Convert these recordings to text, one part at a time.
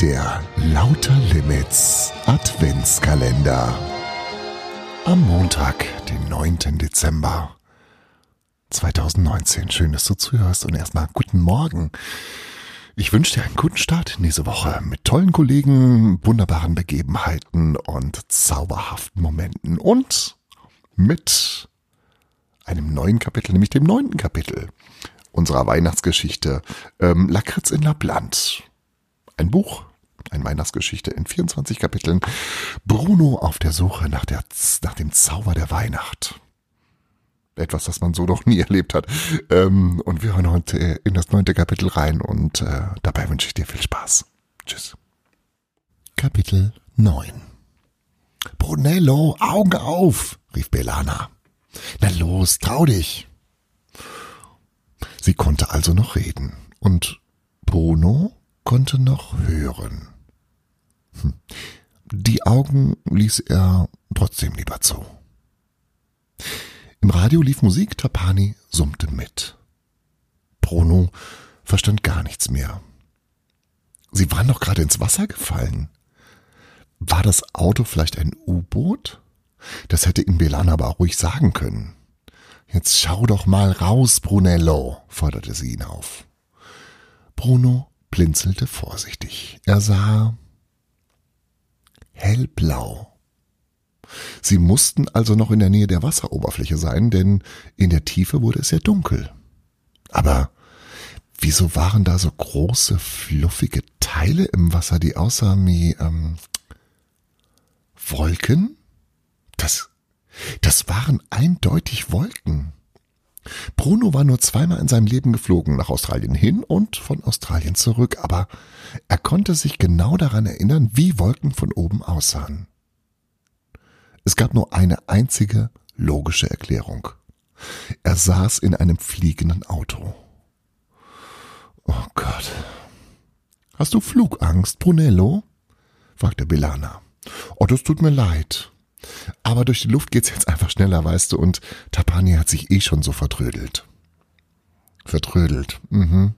Der Lauter Limits Adventskalender. Am Montag, den 9. Dezember 2019. Schön, dass du zuhörst und erstmal guten Morgen. Ich wünsche dir einen guten Start in diese Woche mit tollen Kollegen, wunderbaren Begebenheiten und zauberhaften Momenten und mit einem neuen Kapitel, nämlich dem neunten Kapitel unserer Weihnachtsgeschichte ähm, Lakritz in Lappland. Ein Buch, eine Weihnachtsgeschichte in 24 Kapiteln. Bruno auf der Suche nach, der, nach dem Zauber der Weihnacht. Etwas, das man so noch nie erlebt hat. Ähm, und wir hören heute in das neunte Kapitel rein und äh, dabei wünsche ich dir viel Spaß. Tschüss. Kapitel 9 Brunello, Augen auf, rief Belana. Na los, trau dich. Sie konnte also noch reden und Bruno konnte noch hören. Hm. Die Augen ließ er trotzdem lieber zu. Im Radio lief Musik, Tapani summte mit. Bruno verstand gar nichts mehr. Sie waren doch gerade ins Wasser gefallen. War das Auto vielleicht ein U-Boot? Das hätte ihm Belana aber auch ruhig sagen können. Jetzt schau doch mal raus, Brunello, forderte sie ihn auf. Bruno blinzelte vorsichtig. Er sah hellblau. Sie mussten also noch in der Nähe der Wasseroberfläche sein, denn in der Tiefe wurde es sehr dunkel. Aber wieso waren da so große, fluffige Teile im Wasser, die aussahen wie ähm, Wolken? Das, das waren eindeutig Wolken. Bruno war nur zweimal in seinem Leben geflogen, nach Australien hin und von Australien zurück, aber er konnte sich genau daran erinnern, wie Wolken von oben aussahen. Es gab nur eine einzige logische Erklärung. Er saß in einem fliegenden Auto. Oh Gott. Hast du Flugangst, Brunello? fragte Belana. Oh, das tut mir leid. Aber durch die Luft geht's jetzt einfach schneller, weißt du, und Tapani hat sich eh schon so vertrödelt. Vertrödelt, mhm.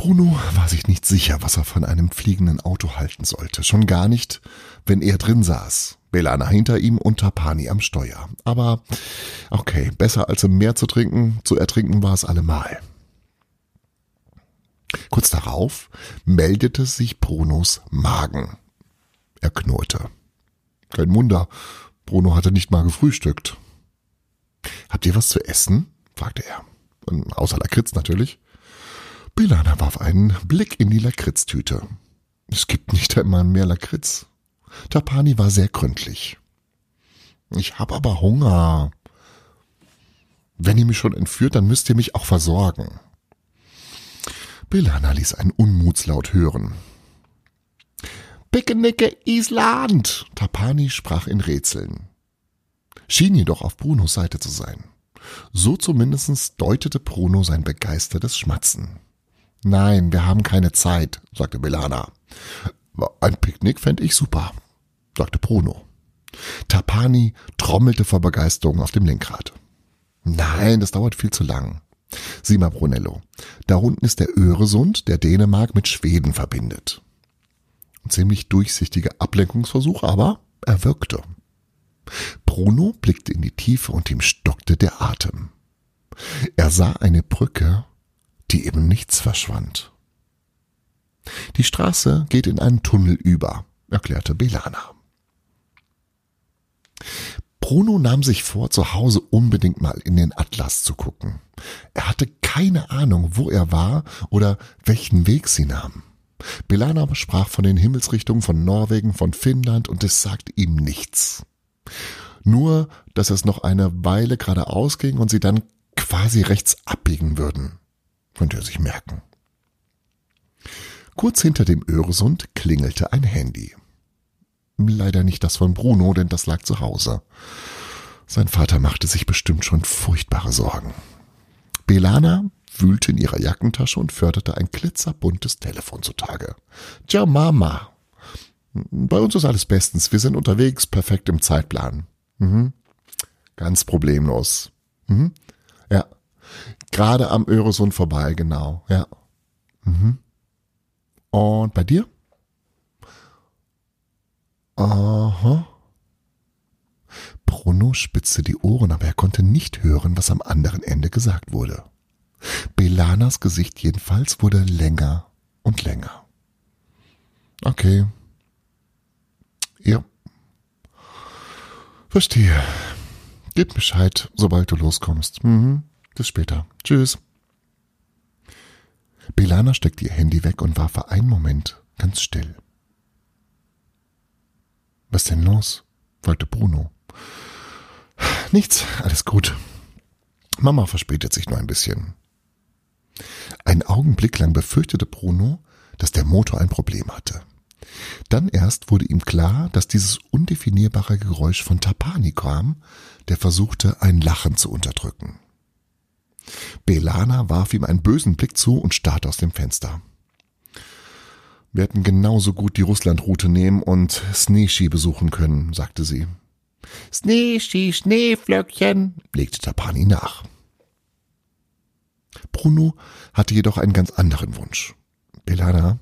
Bruno war sich nicht sicher, was er von einem fliegenden Auto halten sollte. Schon gar nicht, wenn er drin saß. Belana hinter ihm und Tapani am Steuer. Aber okay, besser als im Meer zu trinken, zu ertrinken war es allemal. Kurz darauf meldete sich Brunos Magen. Er knurrte. Kein Wunder, Bruno hatte nicht mal gefrühstückt. Habt ihr was zu essen? fragte er. Außer Lakritz natürlich. Bilana warf einen Blick in die Lakritztüte. Es gibt nicht einmal mehr Lakritz. Tapani war sehr gründlich. Ich hab aber Hunger. Wenn ihr mich schon entführt, dann müsst ihr mich auch versorgen. Bilana ließ einen Unmutslaut hören. Pickenicke Island! Tapani sprach in Rätseln. Schien jedoch auf Brunos Seite zu sein. So zumindest deutete Bruno sein begeistertes Schmatzen. Nein, wir haben keine Zeit, sagte Belana. Ein Picknick fände ich super, sagte Bruno. Tapani trommelte vor Begeisterung auf dem Lenkrad. Nein, das dauert viel zu lang. Sieh mal, Brunello, da unten ist der Öresund, der Dänemark mit Schweden verbindet. Ziemlich durchsichtiger Ablenkungsversuch, aber er wirkte. Bruno blickte in die Tiefe und ihm stockte der Atem. Er sah eine Brücke, die eben nichts verschwand. Die Straße geht in einen Tunnel über, erklärte Belana. Bruno nahm sich vor, zu Hause unbedingt mal in den Atlas zu gucken. Er hatte keine Ahnung, wo er war oder welchen Weg sie nahm. Belana sprach von den Himmelsrichtungen von Norwegen, von Finnland und es sagte ihm nichts. Nur, dass es noch eine Weile geradeaus ging und sie dann quasi rechts abbiegen würden. Konnte er sich merken. Kurz hinter dem Öresund klingelte ein Handy. Leider nicht das von Bruno, denn das lag zu Hause. Sein Vater machte sich bestimmt schon furchtbare Sorgen. Belana wühlte in ihrer Jackentasche und förderte ein glitzerbuntes Telefon zutage. Ciao Mama. Bei uns ist alles bestens. Wir sind unterwegs, perfekt im Zeitplan. Mhm. Ganz problemlos. Mhm. Ja. Gerade am Öresund vorbei, genau. Ja. Mhm. Und bei dir? Aha. Bruno spitzte die Ohren, aber er konnte nicht hören, was am anderen Ende gesagt wurde. Belanas Gesicht jedenfalls wurde länger und länger. Okay. Ja. Verstehe. Gib Bescheid, sobald du loskommst. Mhm. Bis später. Tschüss. Belana steckte ihr Handy weg und war für einen Moment ganz still. Was denn los? wollte Bruno. Nichts, alles gut. Mama verspätet sich nur ein bisschen. Einen Augenblick lang befürchtete Bruno, dass der Motor ein Problem hatte. Dann erst wurde ihm klar, dass dieses undefinierbare Geräusch von Tapani kam, der versuchte, ein Lachen zu unterdrücken. Belana warf ihm einen bösen Blick zu und starrte aus dem Fenster. Wir hätten genauso gut die Russlandroute nehmen und Sneeshi besuchen können, sagte sie. Sneeshi, Schneeflöckchen, legte Tapani nach. Bruno hatte jedoch einen ganz anderen Wunsch. Belana,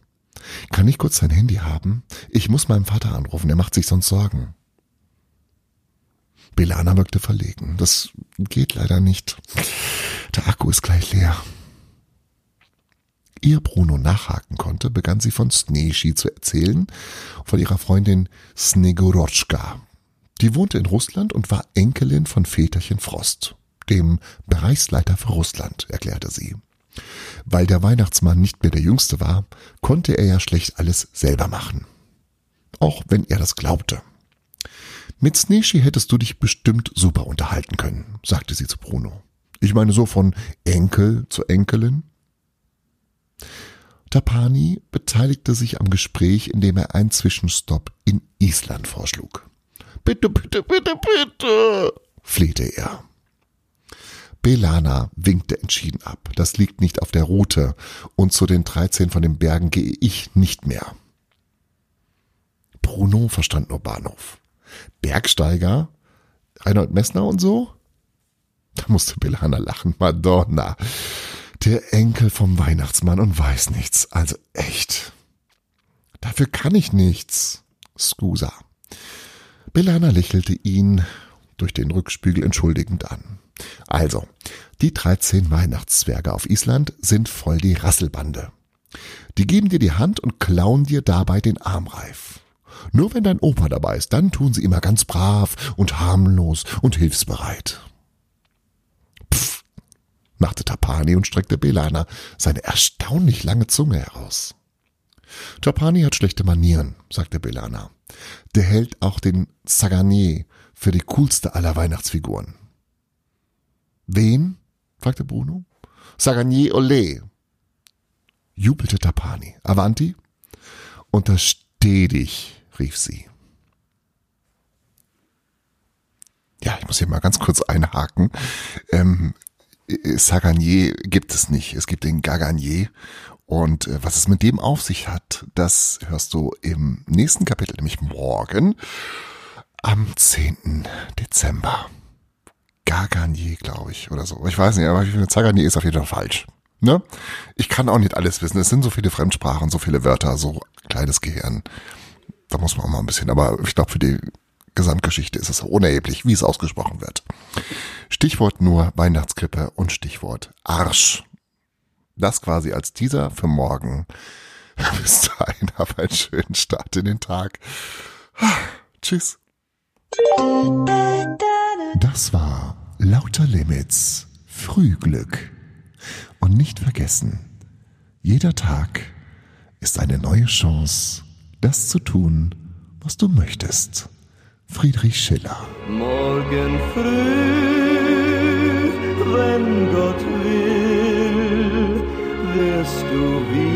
kann ich kurz dein Handy haben? Ich muss meinem Vater anrufen, er macht sich sonst Sorgen. Belana wirkte verlegen. Das geht leider nicht. Der Akku ist gleich leer. Ihr Bruno nachhaken konnte, begann sie von Sneeshi zu erzählen, von ihrer Freundin Snegorotschka. Die wohnte in Russland und war Enkelin von Väterchen Frost, dem Bereichsleiter für Russland, erklärte sie. Weil der Weihnachtsmann nicht mehr der Jüngste war, konnte er ja schlecht alles selber machen. Auch wenn er das glaubte. Mit Sneeshi hättest du dich bestimmt super unterhalten können, sagte sie zu Bruno. Ich meine so von Enkel zu Enkelin. Tapani beteiligte sich am Gespräch, indem er einen Zwischenstopp in Island vorschlug. Bitte, bitte, bitte, bitte, flehte er. Belana winkte entschieden ab. Das liegt nicht auf der Route und zu den 13 von den Bergen gehe ich nicht mehr. Bruno verstand nur Bahnhof. Bergsteiger? Reinhold Messner und so? Da musste Belana lachen. Madonna. Der Enkel vom Weihnachtsmann und weiß nichts. Also echt. Dafür kann ich nichts. Scusa. Belana lächelte ihn durch den Rückspiegel entschuldigend an. Also, die 13 Weihnachtszwerge auf Island sind voll die Rasselbande. Die geben dir die Hand und klauen dir dabei den Armreif. Nur wenn dein Opa dabei ist, dann tun sie immer ganz brav und harmlos und hilfsbereit. Pff, machte Tapani und streckte Belana seine erstaunlich lange Zunge heraus. Tapani hat schlechte Manieren, sagte Belana. Der hält auch den Saganier für die coolste aller Weihnachtsfiguren. Wen? fragte Bruno. Saganier Olé, jubelte Tapani. Avanti? Untersteh dich, rief sie. Ja, ich muss hier mal ganz kurz einhaken. Ähm, Saganier gibt es nicht. Es gibt den Gaganier. Und äh, was es mit dem auf sich hat, das hörst du im nächsten Kapitel, nämlich morgen am 10. Dezember. Garganier, glaube ich, oder so. Ich weiß nicht, aber ich finde, Zaganier ist auf jeden Fall falsch. Ne? Ich kann auch nicht alles wissen. Es sind so viele Fremdsprachen, so viele Wörter, so kleines Gehirn. Da muss man auch mal ein bisschen, aber ich glaube, für die Gesamtgeschichte ist es unerheblich, wie es ausgesprochen wird. Stichwort nur Weihnachtskrippe und Stichwort Arsch. Das quasi als Teaser für morgen. Bis dahin, hab einen schönen Start in den Tag. Tschüss. Das war Lauter Limits, Frühglück. Und nicht vergessen, jeder Tag ist eine neue Chance, das zu tun, was du möchtest. Friedrich Schiller. Morgen früh, wenn Gott will, wirst du wieder.